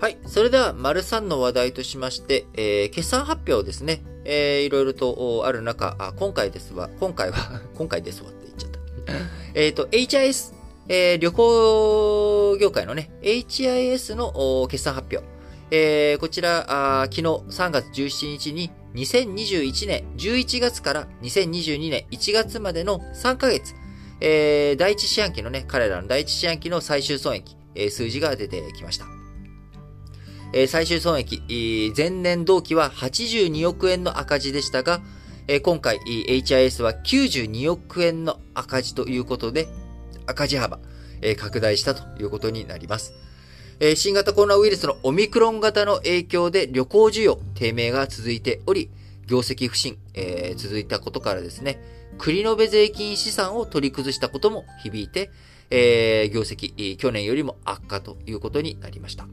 はい。それでは、丸3の話題としまして、えー、決算発表ですね。えー、いろいろとある中、あ、今回ですわ、今回は 今回ですわって言っちゃった。えっと、HIS、えー、旅行業界のね、HIS の決算発表。えー、こちら、あ昨日3月17日に2021年11月から2022年1月までの3ヶ月、えー、第一四半期のね、彼らの第一四半期の最終損益、えー、数字が出てきました。え最終損益、前年同期は82億円の赤字でしたが、え今回 HIS は92億円の赤字ということで、赤字幅、え拡大したということになります。新型コロナウイルスのオミクロン型の影響で旅行需要低迷が続いており、業績不振、えー、続いたことからですね、繰延税金資産を取り崩したことも響いて、えー、業績、去年よりも悪化ということになりました。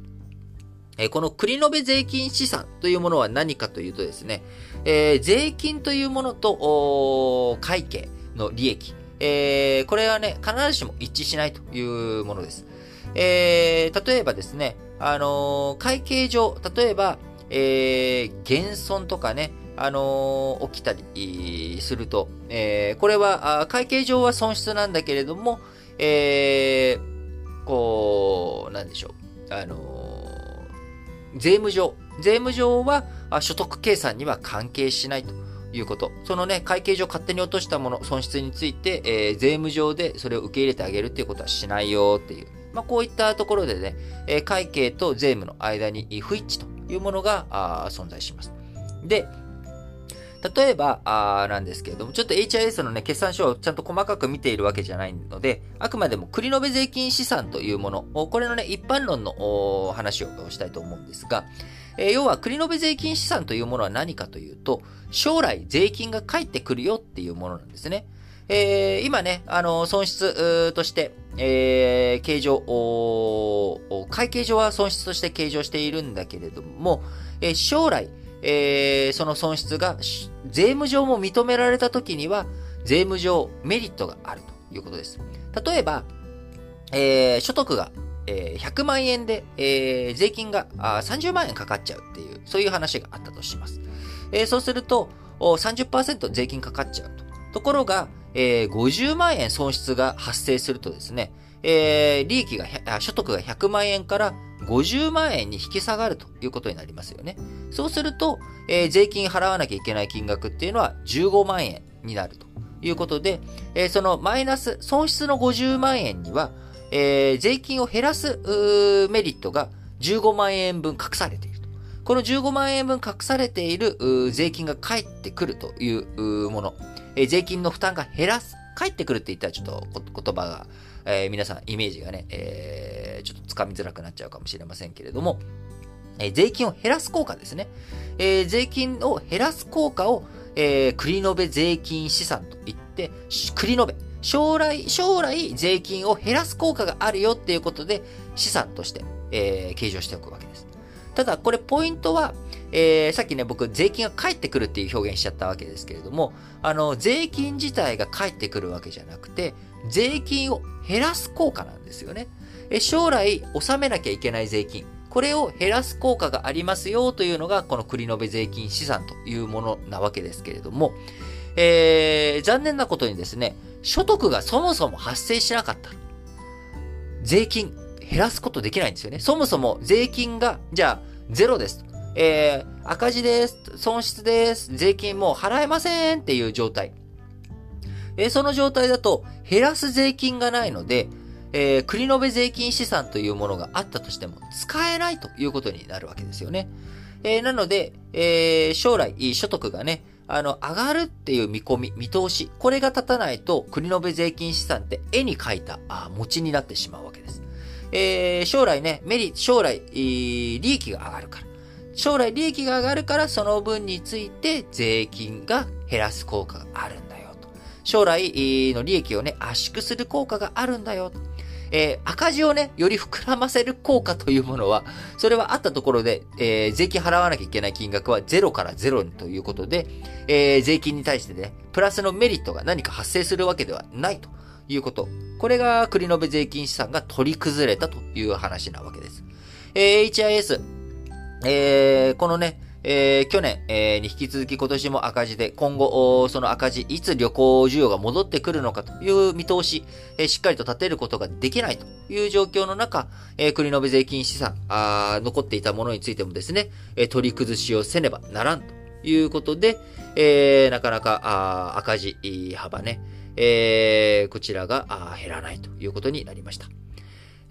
えこの繰延税金資産というものは何かというとですね、えー、税金というものと会計の利益、えー、これはね、必ずしも一致しないというものです。えー、例えばですね、あの会計上、例えば、え減損とかね、あの起きたりすると、えこれは会計上は損失なんだけれども、えこう、なんでしょう、あの税務上、税務上は所得計算には関係しないということ。そのね、会計上勝手に落としたもの、損失について、えー、税務上でそれを受け入れてあげるっていうことはしないよっていう。まあ、こういったところでね、え、会計と税務の間に不一致というものが存在します。で、例えば、あなんですけれども、ちょっと HIS のね、決算書をちゃんと細かく見ているわけじゃないので、あくまでも繰延税金資産というもの、これのね、一般論の話をしたいと思うんですが、えー、要は、繰延税金資産というものは何かというと、将来税金が返ってくるよっていうものなんですね。えー、今ね、あの、損失として、えー、計上、会計上は損失として計上しているんだけれども、えー、将来、えー、その損失が税務上も認められたときには、税務上メリットがあるということです。例えば、えー、所得が、えー、100万円で、えー、税金があ30万円かかっちゃうっていう、そういう話があったとします。えー、そうすると、30%税金かかっちゃうと。ところが、えー、50万円損失が発生するとですね、えー、利益が、所得が100万円から50万円に引き下がるということになりますよね。そうすると、えー、税金払わなきゃいけない金額っていうのは15万円になるということで、えー、そのマイナス、損失の50万円には、えー、税金を減らすメリットが15万円分隠されていると。この15万円分隠されている税金が返ってくるというもの、えー、税金の負担が減らす、返ってくるって言ったらちょっと言葉が、えー、皆さんイメージがね、えー、つかみづらくなっちゃうかもしれませんけれども、えー、税金を減らす効果ですね。えー、税金を減らす効果を、えー、繰延税金資産といって、繰延。将来、将来税金を減らす効果があるよっていうことで資産として、えー、計上しておくわけです。ただ、これポイントは、えー、さっきね、僕、税金が返ってくるっていう表現しちゃったわけですけれども、あの、税金自体が返ってくるわけじゃなくて、税金を減らす効果なんですよね。え将来、納めなきゃいけない税金。これを減らす効果がありますよというのが、この繰延税金資産というものなわけですけれども、えー、残念なことにですね、所得がそもそも発生しなかった。税金減らすことできないんですよね。そもそも税金が、じゃあ、ゼロです。えー、赤字です。損失です。税金もう払えませんっていう状態。えー、その状態だと、減らす税金がないので、えー、繰延税金資産というものがあったとしても使えないということになるわけですよね。えー、なので、えー、将来所得がね、あの、上がるっていう見込み、見通し、これが立たないと、国延税金資産って絵に描いた、あ餅になってしまうわけです。えー、将来ね、メリ、将来、え利益が上がるから。将来利益が上がるから、その分について税金が減らす効果があるんだよと。将来の利益をね、圧縮する効果があるんだよと。えー、赤字をね、より膨らませる効果というものは、それはあったところで、えー、税金払わなきゃいけない金額は0から0ということで、えー、税金に対してね、プラスのメリットが何か発生するわけではないということ。これが、繰延税金資産が取り崩れたという話なわけです。えー、HIS、えー、このね、えー、去年、えー、に引き続き今年も赤字で、今後、その赤字、いつ旅行需要が戻ってくるのかという見通し、えー、しっかりと立てることができないという状況の中、えー、国の税金資産あ、残っていたものについてもですね、え、取り崩しをせねばならんということで、え、なかなかあ赤字幅ね、え、こちらが減らないということになりました。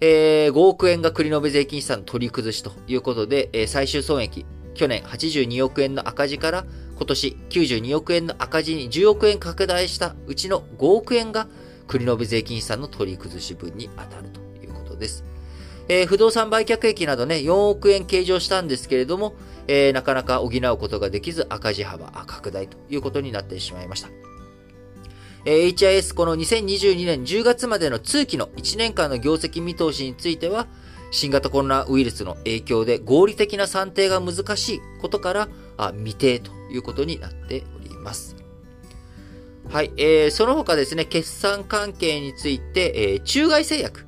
えー、5億円が国の税金資産取り崩しということで、えー、最終損益去年82億円の赤字から今年92億円の赤字に10億円拡大したうちの5億円が国の税金資産の取り崩し分に当たるということです。えー、不動産売却益などね、4億円計上したんですけれども、えー、なかなか補うことができず赤字幅拡大ということになってしまいました。えー、HIS この2022年10月までの通期の1年間の業績見通しについては、新型コロナウイルスの影響で合理的な算定が難しいことから、あ未定ということになっております。はい。えー、その他ですね、決算関係について、えー、中外製薬。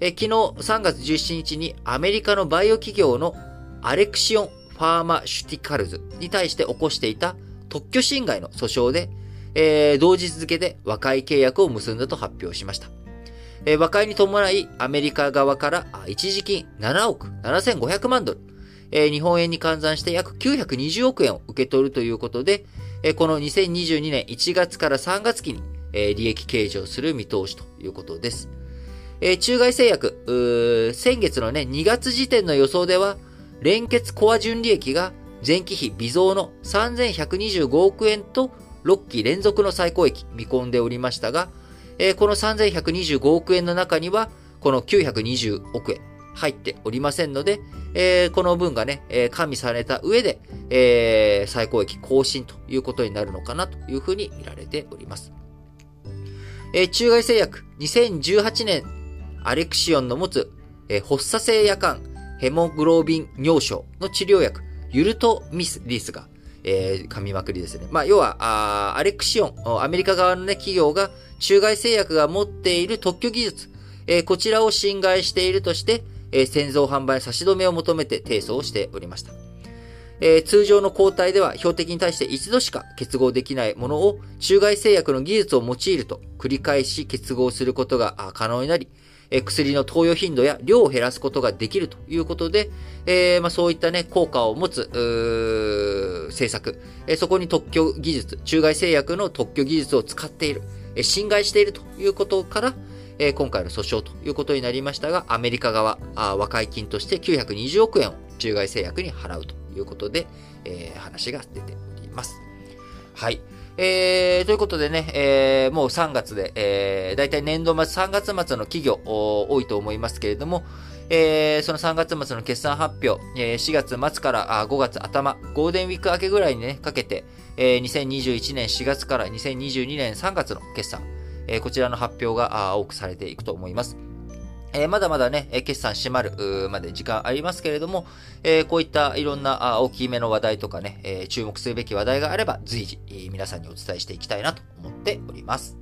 え、昨日3月17日にアメリカのバイオ企業のアレクシオン・ファーマシュティカルズに対して起こしていた特許侵害の訴訟で、えー、同日付で和解契約を結んだと発表しました。えー、和解に伴い、アメリカ側から一時金7億7500万ドル、えー、日本円に換算して約920億円を受け取るということで、えー、この2022年1月から3月期に、え、利益計上する見通しということです。え、中外製薬、先月のね、2月時点の予想では、連結コア純利益が前期比微増の3125億円と6期連続の最高益見込んでおりましたが、え、この3125億円の中には、この920億円入っておりませんので、え、この分がね、え、加味された上で、え、最高益更新ということになるのかなというふうに見られております。え、中外製薬、2018年、アレクシオンの持つ、え、発作性夜間、ヘモグロビン尿症の治療薬、ユルトミスリスが、えー、噛みまくりですね。まあ、要は、あアレクシオン、アメリカ側のね、企業が、中外製薬が持っている特許技術、えー、こちらを侵害しているとして、えー、製造販売差し止めを求めて提訴をしておりました。えー、通常の抗体では標的に対して一度しか結合できないものを中外製薬の技術を用いると繰り返し結合することが可能になり、え薬の投与頻度や量を減らすことができるということで、えー、まあ、そういったね、効果を持つ、政策、えそこに特許技術、中外製薬の特許技術を使っている、え侵害しているということから、え今回の訴訟ということになりましたが、アメリカ側、あ和解金として920億円を中外製薬に払うということで、えー、話が出ております。はい。えー、ということでね、えー、もう3月で、えー、だいたい年度末3月末の企業多いと思いますけれども、えー、その3月末の決算発表、えー、4月末からあ5月頭、ゴールデンウィーク明けぐらいにね、かけて、えー、2021年4月から2022年3月の決算、えー、こちらの発表が多くされていくと思います。えー、まだまだね、決算閉まるまで時間ありますけれども、えー、こういったいろんな大きめの話題とかね、えー、注目すべき話題があれば随時、皆さんにお伝えしていきたいなと思っております。